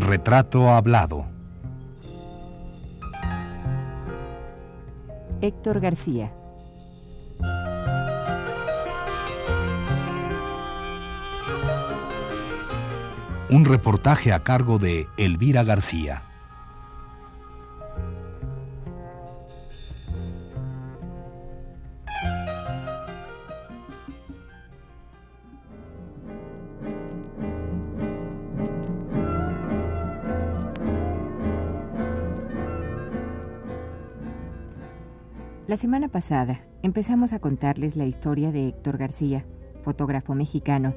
Retrato hablado. Héctor García. Un reportaje a cargo de Elvira García. Semana pasada empezamos a contarles la historia de Héctor García, fotógrafo mexicano,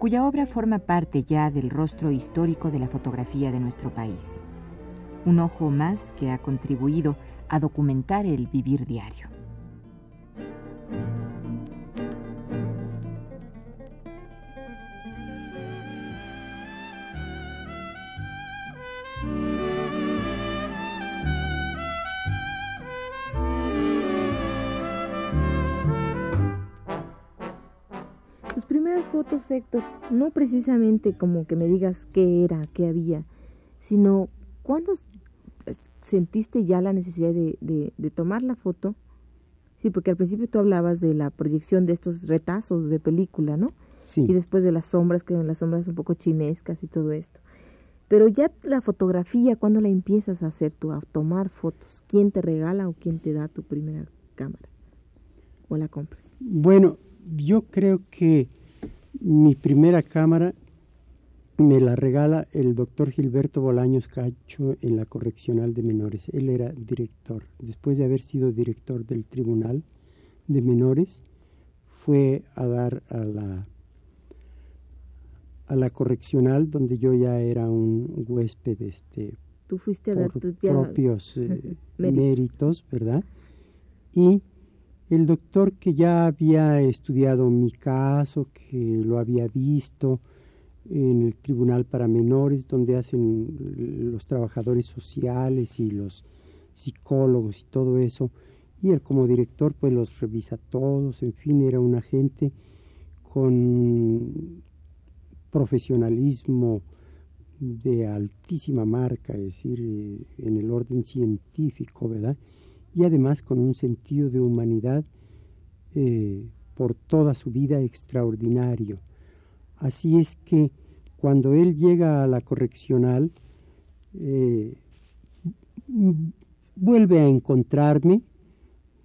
cuya obra forma parte ya del rostro histórico de la fotografía de nuestro país. Un ojo más que ha contribuido a documentar el vivir diario. Fotos, Héctor, no precisamente como que me digas qué era, qué había, sino cuándo sentiste ya la necesidad de, de, tomar la foto. Sí, porque al principio tú hablabas de la proyección de estos retazos de película, ¿no? Sí. Y después de las sombras, que las sombras un poco chinescas y todo esto. Pero ya la fotografía, ¿cuándo la empiezas a hacer tú, a tomar fotos? ¿Quién te regala o quién te da tu primera cámara? ¿O la compras? Bueno, yo creo que mi primera cámara me la regala el doctor Gilberto Bolaños Cacho en la correccional de menores. Él era director. Después de haber sido director del tribunal de menores, fue a dar a la a la correccional donde yo ya era un huésped este tú fuiste a dar tus propios eh, méritos, ¿verdad? Y el doctor que ya había estudiado mi caso, que lo había visto en el Tribunal para Menores, donde hacen los trabajadores sociales y los psicólogos y todo eso, y él como director pues los revisa todos, en fin, era un agente con profesionalismo de altísima marca, es decir, en el orden científico, ¿verdad? Y además con un sentido de humanidad eh, por toda su vida extraordinario. Así es que cuando él llega a la correccional, eh, vuelve a encontrarme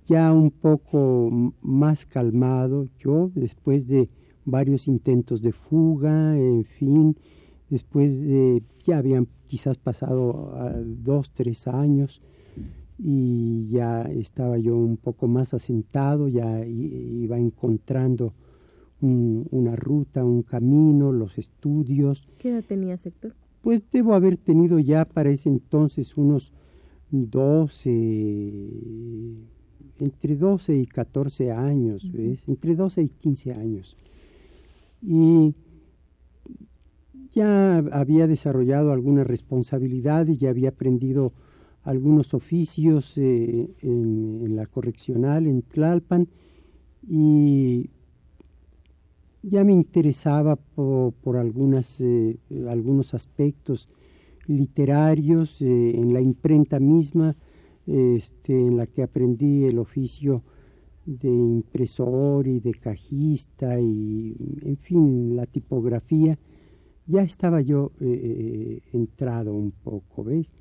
ya un poco más calmado, yo después de varios intentos de fuga, en fin, después de, ya habían quizás pasado ah, dos, tres años, y ya estaba yo un poco más asentado, ya iba encontrando una ruta, un camino, los estudios. ¿Qué edad tenías, Héctor? Pues debo haber tenido ya para ese entonces unos 12, entre 12 y 14 años, ¿ves? Entre 12 y 15 años. Y ya había desarrollado algunas responsabilidades, ya había aprendido algunos oficios eh, en, la correccional en Tlalpan y ya me interesaba por, algunas, eh, algunos aspectos literarios eh, en la imprenta misma este, en la que aprendí el oficio de impresor y de cajista y en fin la tipografía. Ya estaba yo entrado un poco ves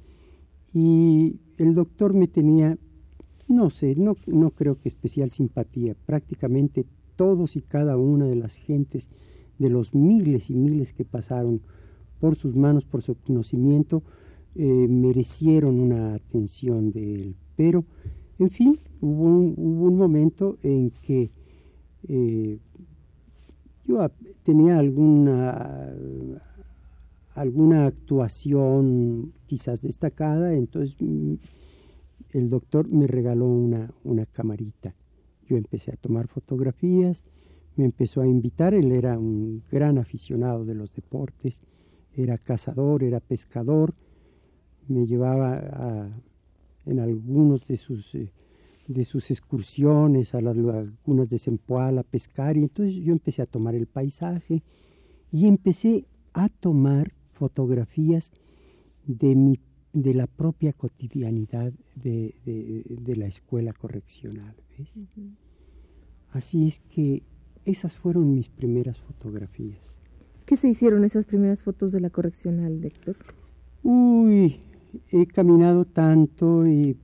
y el doctor me tenía, no sé, no, no creo que especial simpatía, prácticamente todos y cada una de las gentes, de los miles y miles que pasaron por sus manos, por su conocimiento, eh, merecieron una atención de él. Pero, en fin, hubo un, hubo un momento en que eh, yo tenía alguna alguna actuación quizás destacada, entonces mm, el doctor me regaló una, una camarita. Yo empecé a tomar fotografías, me empezó a invitar, él era un gran aficionado de los deportes, era cazador, era pescador, me llevaba en algunos de sus, eh, de sus excursiones a las lagunas de Zempoala a pescar y entonces yo empecé a tomar el paisaje y empecé a tomar fotografías de, mi, de la propia cotidianidad de, de, la escuela correccional. ¿ves? Así es que esas fueron mis primeras fotografías. ¿Qué se hicieron esas primeras fotos de la correccional, Héctor? Uy, he caminado tanto y,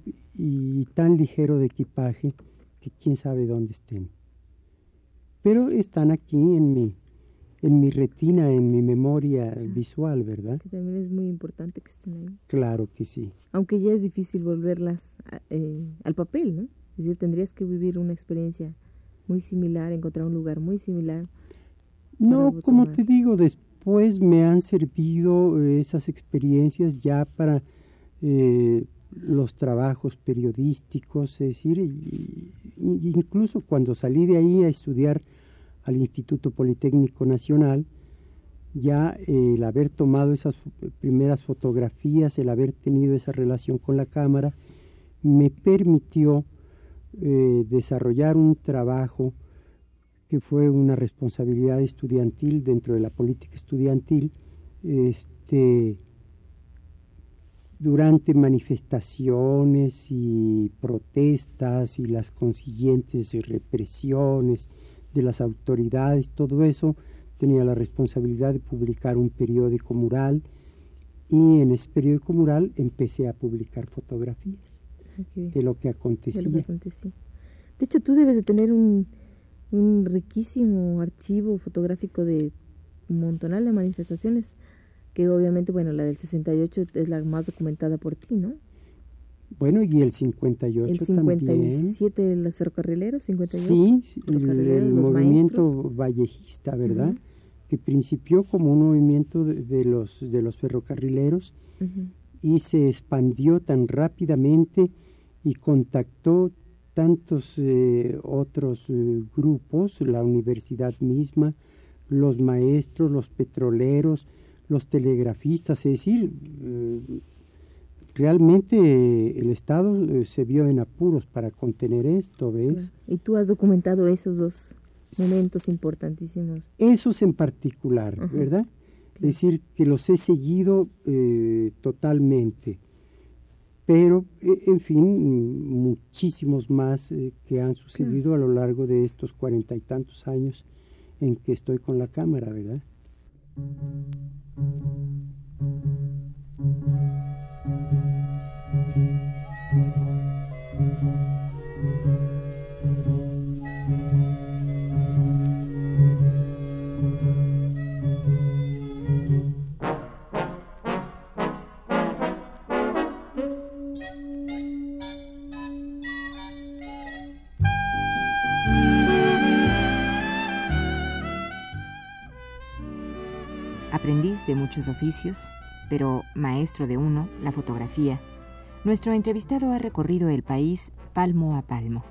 tan ligero de equipaje que quién sabe dónde estén. Pero están aquí en mi, en mi retina, en mi memoria visual, ¿verdad? Que también es muy importante que estén ahí. Claro que sí. Aunque ya es difícil volverlas eh, al papel, ¿no? Es decir, tendrías que vivir una experiencia muy similar, encontrar un lugar muy similar. No, como te digo, después me han servido eh, esas experiencias ya para eh, los trabajos periodísticos, es decir, incluso cuando salí de ahí a estudiar al Instituto Politécnico Nacional, ya eh, el haber tomado esas primeras fotografías, el haber tenido esa relación con la cámara, me permitió eh, desarrollar un trabajo que fue una responsabilidad estudiantil dentro de la política estudiantil, este, durante manifestaciones y protestas y las consiguientes represiones de las autoridades, todo eso, tenía la responsabilidad de publicar un periódico mural y en ese periódico mural empecé a publicar fotografías de lo que acontecía. De, hecho, tú debes de tener un, un riquísimo archivo fotográfico de un montonal de manifestaciones, que obviamente, bueno, la del 68 es la más documentada por ti, ¿no? Bueno, y el 58 el 57 de los ferrocarrileros, 58. Sí, el, movimiento vallejista, ¿verdad? Que principió como un movimiento de, los, de los ferrocarrileros y se expandió tan rápidamente y contactó tantos eh, otros eh, grupos, la universidad misma, los maestros, los petroleros, los telegrafistas, es decir, eh, realmente el Estado se vio en apuros para contener esto, ¿ves? Y tú has documentado esos dos momentos importantísimos. Esos en particular, ¿verdad? Es decir, que los he seguido totalmente pero e, en fin, muchísimos más eh, que han sucedido a lo largo de estos cuarenta y tantos años en que estoy con la cámara, ¿verdad? Muchos oficios, pero maestro de uno, la fotografía, nuestro entrevistado ha recorrido el país palmo a palmo.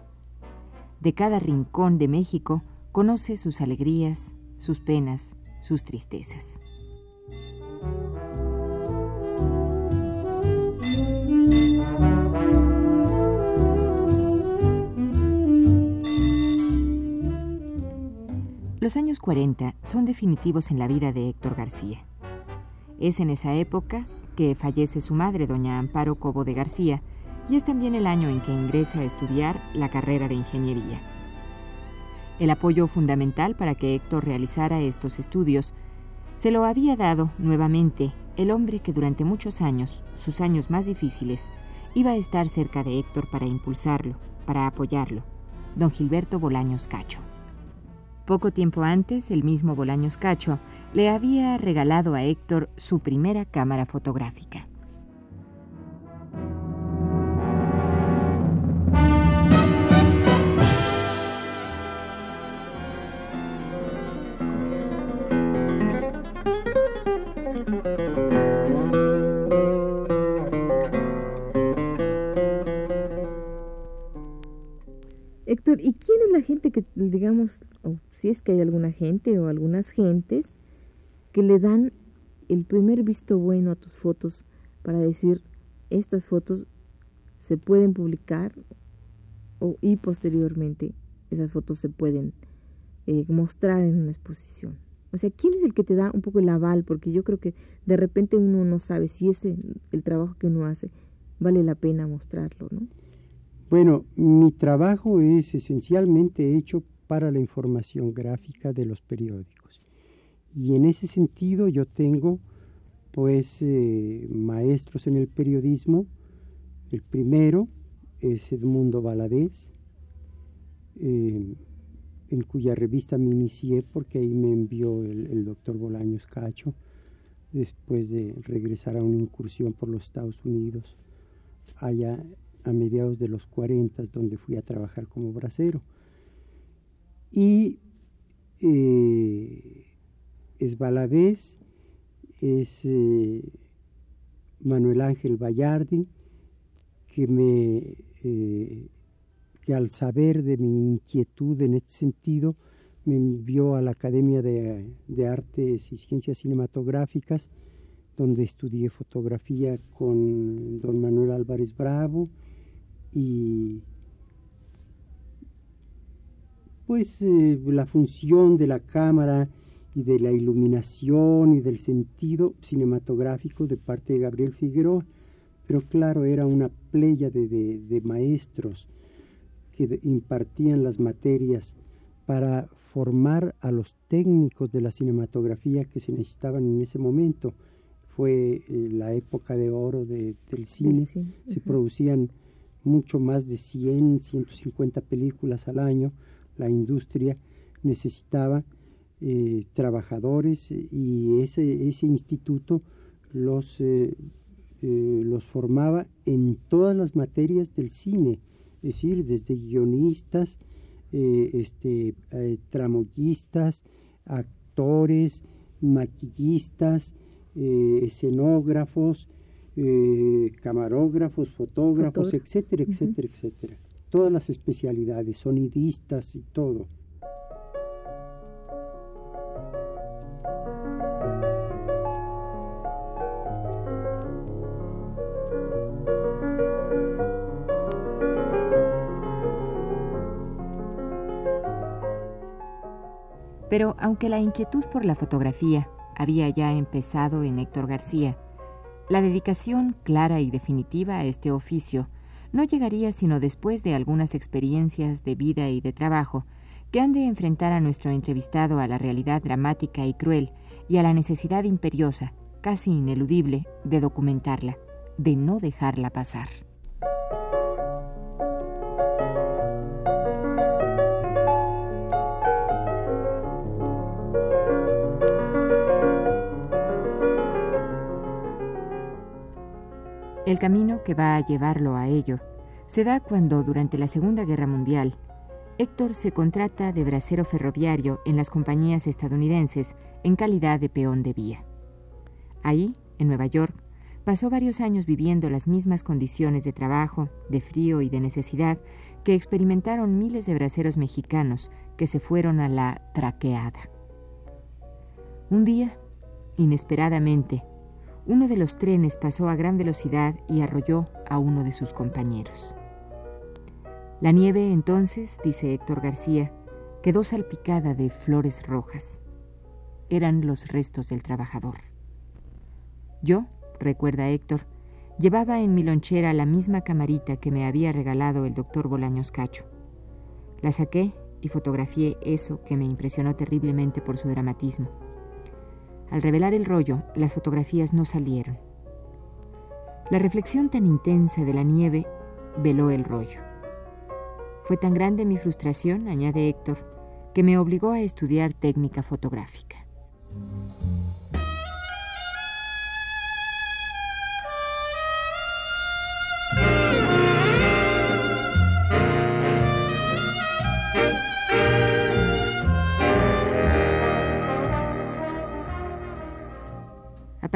De cada rincón de México conoce sus alegrías, sus penas, sus tristezas. Los años 40 son definitivos en la vida de Héctor García. Es en esa época que fallece su madre, doña Amparo Cobo de García, y es también el año en que ingresa a estudiar la carrera de ingeniería. El apoyo fundamental para que Héctor realizara estos estudios se lo había dado nuevamente el hombre que durante muchos años, sus años más difíciles, iba a estar cerca de Héctor para impulsarlo, para apoyarlo, don Gilberto Bolaños Cacho. Poco tiempo antes, el mismo Bolaños Cacho le había regalado a Héctor su primera cámara fotográfica. Héctor, ¿y quién es la gente que, digamos, si es que hay alguna gente o algunas gentes que le dan el primer visto bueno a tus fotos para decir estas fotos se pueden publicar o, y posteriormente esas fotos se pueden eh, mostrar en una exposición. O sea, ¿quién es el que te da un poco el aval? Porque yo creo que de repente uno no sabe si ese el trabajo que uno hace vale la pena mostrarlo, ¿no? Bueno, mi trabajo es esencialmente hecho para la información gráfica de los periódicos. Y en ese sentido yo tengo pues eh, maestros en el periodismo. El primero es Edmundo Valadez, eh, en cuya revista me inicié porque ahí me envió el, doctor Bolaños Cacho después de regresar a una incursión por los Estados Unidos allá a mediados de los 40, donde fui a trabajar como bracero. Y eh, es Valadez, es eh, Manuel Ángel Vallardi, que me eh, que al saber de mi inquietud en este sentido me envió a la Academia de, de Artes y Ciencias Cinematográficas, donde estudié fotografía con don Manuel Álvarez Bravo y pues eh, la función de la cámara y de la iluminación y del sentido cinematográfico de parte de Gabriel Figueroa, pero claro, era una playa de, de, maestros que impartían las materias para formar a los técnicos de la cinematografía que se necesitaban en ese momento. Fue eh, la época de oro del cine, se producían mucho más de 100, 150 películas al año, la industria necesitaba eh, trabajadores y ese, ese instituto los, eh, eh, los formaba en todas las materias del cine, es decir, desde guionistas, este, tramoyistas, actores, maquillistas, escenógrafos, camarógrafos, fotógrafos, etcétera, etcétera, etcétera. Todas las especialidades, sonidistas y todo. Pero aunque la inquietud por la fotografía había ya empezado en Héctor García, la dedicación clara y definitiva a este oficio no llegaría sino después de algunas experiencias de vida y de trabajo que han de enfrentar a nuestro entrevistado a la realidad dramática y cruel y a la necesidad imperiosa, casi ineludible, de documentarla, de no dejarla pasar. El camino que va a llevarlo a ello se da cuando, durante la Segunda Guerra Mundial, Héctor se contrata de bracero ferroviario en las compañías estadounidenses en calidad de peón de vía. Ahí, en Nueva York, pasó varios años viviendo las mismas condiciones de trabajo, de frío y de necesidad que experimentaron miles de braceros mexicanos que se fueron a la traqueada. Un día, inesperadamente, uno de los trenes pasó a gran velocidad y arrolló a uno de sus compañeros. La nieve entonces, dice Héctor García, quedó salpicada de flores rojas. Eran los restos del trabajador. Yo, recuerda Héctor, llevaba en mi lonchera la misma camarita que me había regalado el doctor Bolaños Cacho. La saqué y fotografié eso que me impresionó terriblemente por su dramatismo. Al revelar el rollo, las fotografías no salieron. La reflexión tan intensa de la nieve veló el rollo. Fue tan grande mi frustración, añade Héctor, que me obligó a estudiar técnica fotográfica.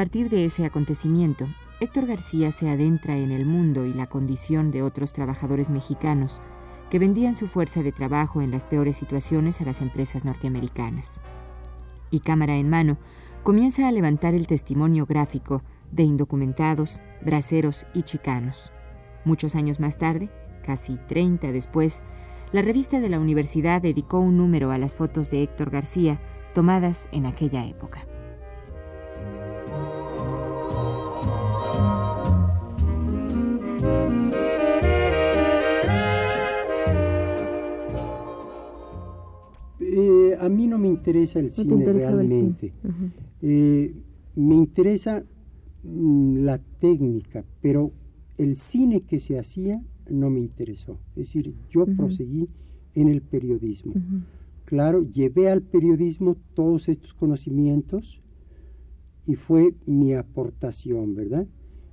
Partir de ese acontecimiento, Héctor García se adentra en el mundo y la condición de otros trabajadores mexicanos que vendían su fuerza de trabajo en las peores situaciones a las empresas norteamericanas. Y cámara en mano, comienza a levantar el testimonio gráfico de indocumentados, braceros y chicanos. Muchos años más tarde, casi 30 después, la revista de la universidad dedicó un número a las fotos de Héctor García tomadas en aquella época. A mí no me interesa el cine realmente. Eh, me interesa mm, la técnica, pero el cine que se hacía no me interesó. Es decir, yo proseguí en el periodismo. Claro, llevé al periodismo todos estos conocimientos y fue mi aportación, ¿verdad?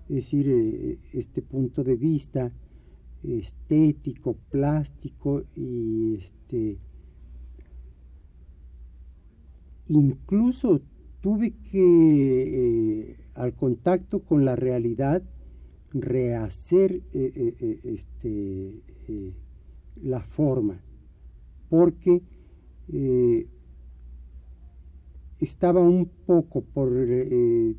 Es decir, eh, este punto de vista estético, plástico y este incluso tuve que eh, al contacto con la realidad rehacer eh, este la forma porque eh, estaba un poco por, eh,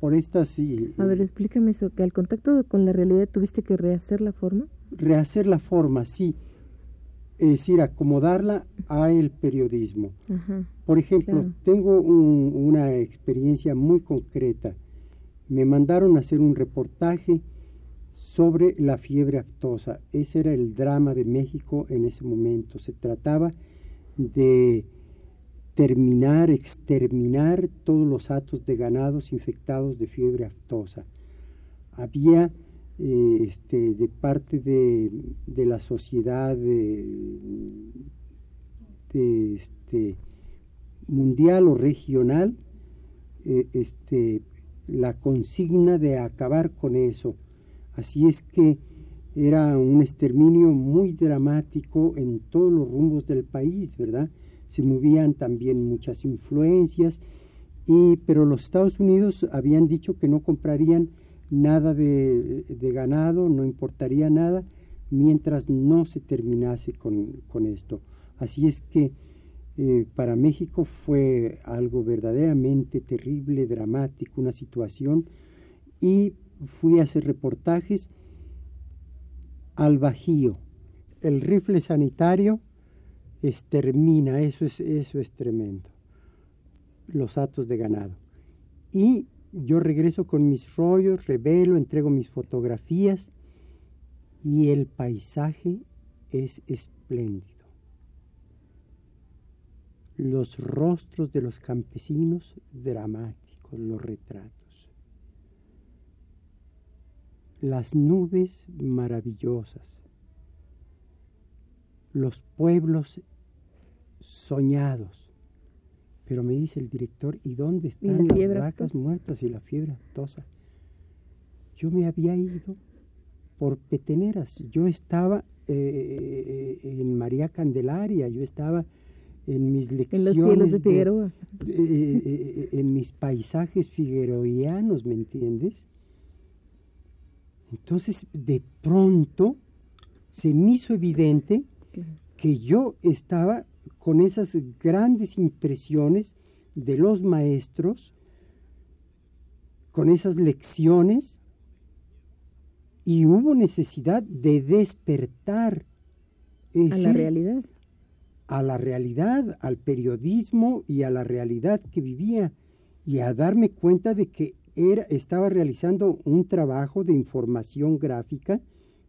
por estas... a ver, explícame eso, que al contacto con la realidad tuviste que rehacer la forma. Rehacer la forma, sí. Es decir, acomodarla a el periodismo. por ejemplo, tengo una experiencia muy concreta. Me mandaron a hacer un reportaje sobre la fiebre aftosa. Ese era el drama de México en ese momento. Se trataba de terminar, exterminar todos los atos de ganados infectados de fiebre aftosa. Había eh, este, de parte de, la sociedad de, este, mundial o regional eh, este, la consigna de acabar con eso Así es que era un exterminio muy dramático en todos los rumbos del país, ¿verdad? Se movían también muchas influencias, y, pero los Estados Unidos habían dicho que no comprarían nada de, ganado, no importaría nada, mientras no se terminase con, esto. Así es que eh, para México fue algo verdaderamente terrible, dramático, una situación, y fui a hacer reportajes al Bajío. El rifle sanitario extermina, eso es, eso es tremendo, los atos de ganado. Y yo regreso con mis rollos, revelo, entrego mis fotografías y el paisaje es espléndido. Los rostros de los campesinos dramáticos, los retratos las nubes maravillosas, los pueblos soñados. Pero me dice el director, ¿y dónde están las vacas muertas y la fiebre aftosa? Yo me había ido por peteneras. Yo estaba eh, en María Candelaria, yo estaba en mis lecciones. En los cielos de Figueroa. Eh, eh, en mis paisajes figueroianos, ¿me entiendes? Entonces, de pronto, se me hizo evidente que yo estaba con esas grandes impresiones de los maestros, con esas lecciones, y hubo necesidad de despertar. a la realidad. A la realidad, al periodismo y a la realidad que vivía, y a darme cuenta de que estaba realizando un trabajo de información gráfica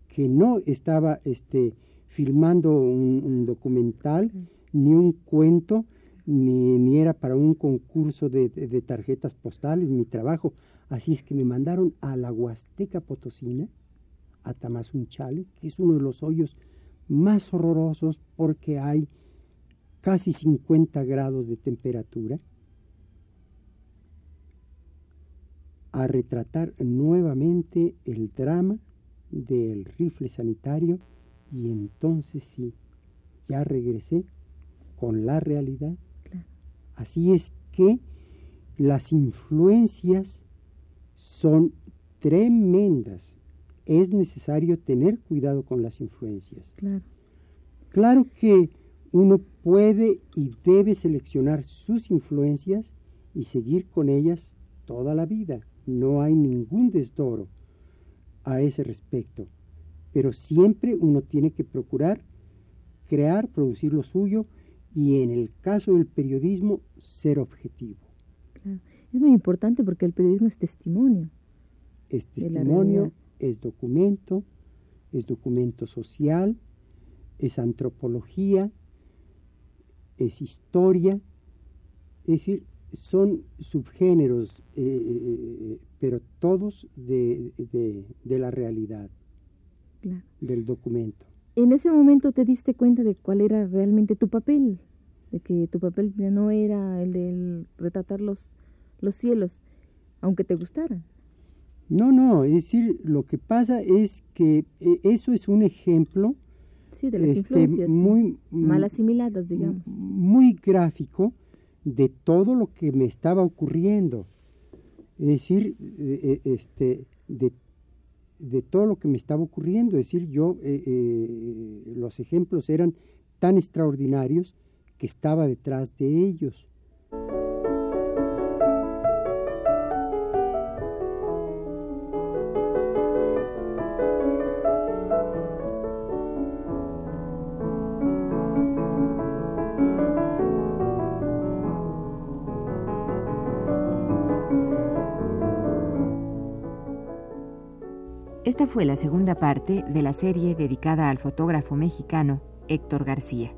que no estaba este, filmando un, documental, ni un cuento, ni, era para un concurso de, tarjetas postales, mi trabajo. Así es que me mandaron a la Huasteca Potosina, a Tamazunchale, que es uno de los hoyos más horrorosos porque hay casi 50 grados de temperatura a retratar nuevamente el drama del rifle sanitario y entonces sí, ya regresé con la realidad. Así es que las influencias son tremendas. Es necesario tener cuidado con las influencias. Claro. claro que uno puede y debe seleccionar sus influencias y seguir con ellas toda la vida no hay ningún desdoro a ese respecto, pero siempre uno tiene que procurar crear, producir lo suyo y en el caso del periodismo ser objetivo. Es muy importante porque el periodismo es testimonio. Es testimonio, es documento, es documento social, es antropología, es historia, es decir, son subgéneros, eh, eh, pero todos de, la realidad, del documento. En ese momento te diste cuenta de cuál era realmente tu papel, de que tu papel ya no era el de retratar los, los cielos, aunque te gustaran. No, no, es decir, lo que pasa es que eh, eso es un ejemplo sí, de las este, muy mal asimiladas, digamos. Muy gráfico de todo lo que me estaba ocurriendo. Es decir, eh, eh, este, de, de, todo lo que me estaba ocurriendo. Es decir, yo, los ejemplos eran tan extraordinarios que estaba detrás de ellos. Esta fue la segunda parte de la serie dedicada al fotógrafo mexicano Héctor García.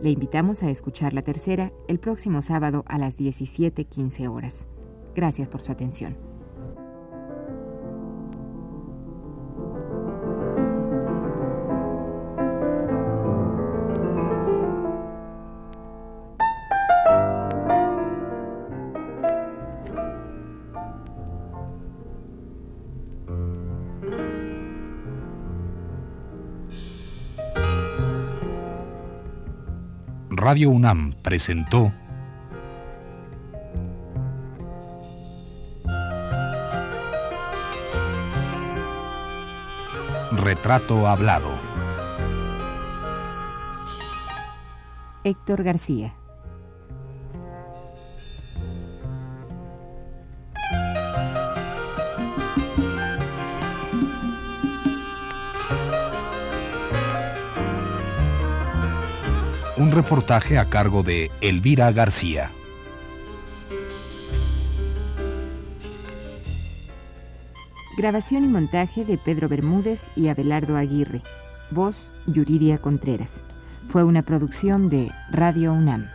Le invitamos a escuchar la tercera el próximo sábado a las 17:15 horas. Gracias por su atención. Radio UNAM presentó Retrato Hablado. Héctor García. Reportaje a cargo de Elvira García. Grabación y montaje de Pedro Bermúdez y Abelardo Aguirre. Voz Yuriria Contreras. Fue una producción de Radio UNAM.